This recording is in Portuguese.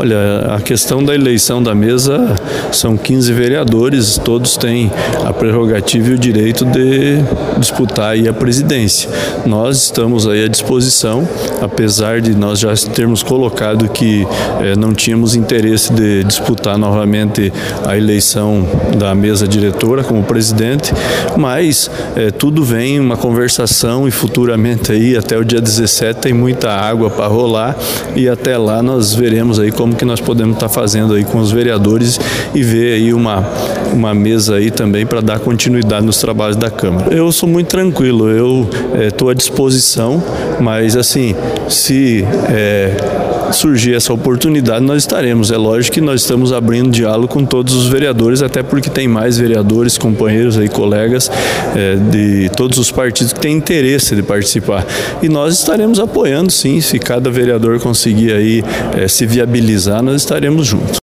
Olha, a questão da eleição da mesa são 15 vereadores, todos têm a prerrogativa e o direito de disputar a presidência. Nós estamos aí à disposição, apesar de nós já termos colocado que eh, não tínhamos interesse de disputar novamente a eleição da mesa diretora como presidente, mas eh, tudo vem uma conversação e futuramente aí até o dia 17 tem muita água para rolar e até lá nós veremos aí como que nós podemos estar tá fazendo aí com os vereadores e ver aí uma, uma mesa aí também para dar continuidade nos trabalhos da Câmara. Eu sou muito tranquilo, eu estou eh, à disposição, mas assim, se eh, surgir essa oportunidade, nós estaremos. É lógico que nós estamos abrindo diálogo com todos os vereadores, até porque tem mais vereadores, companheiros aí, colegas é, de todos os partidos que têm interesse de participar. E nós estaremos apoiando, sim, se cada vereador conseguir aí é, se viabilizar, nós estaremos juntos.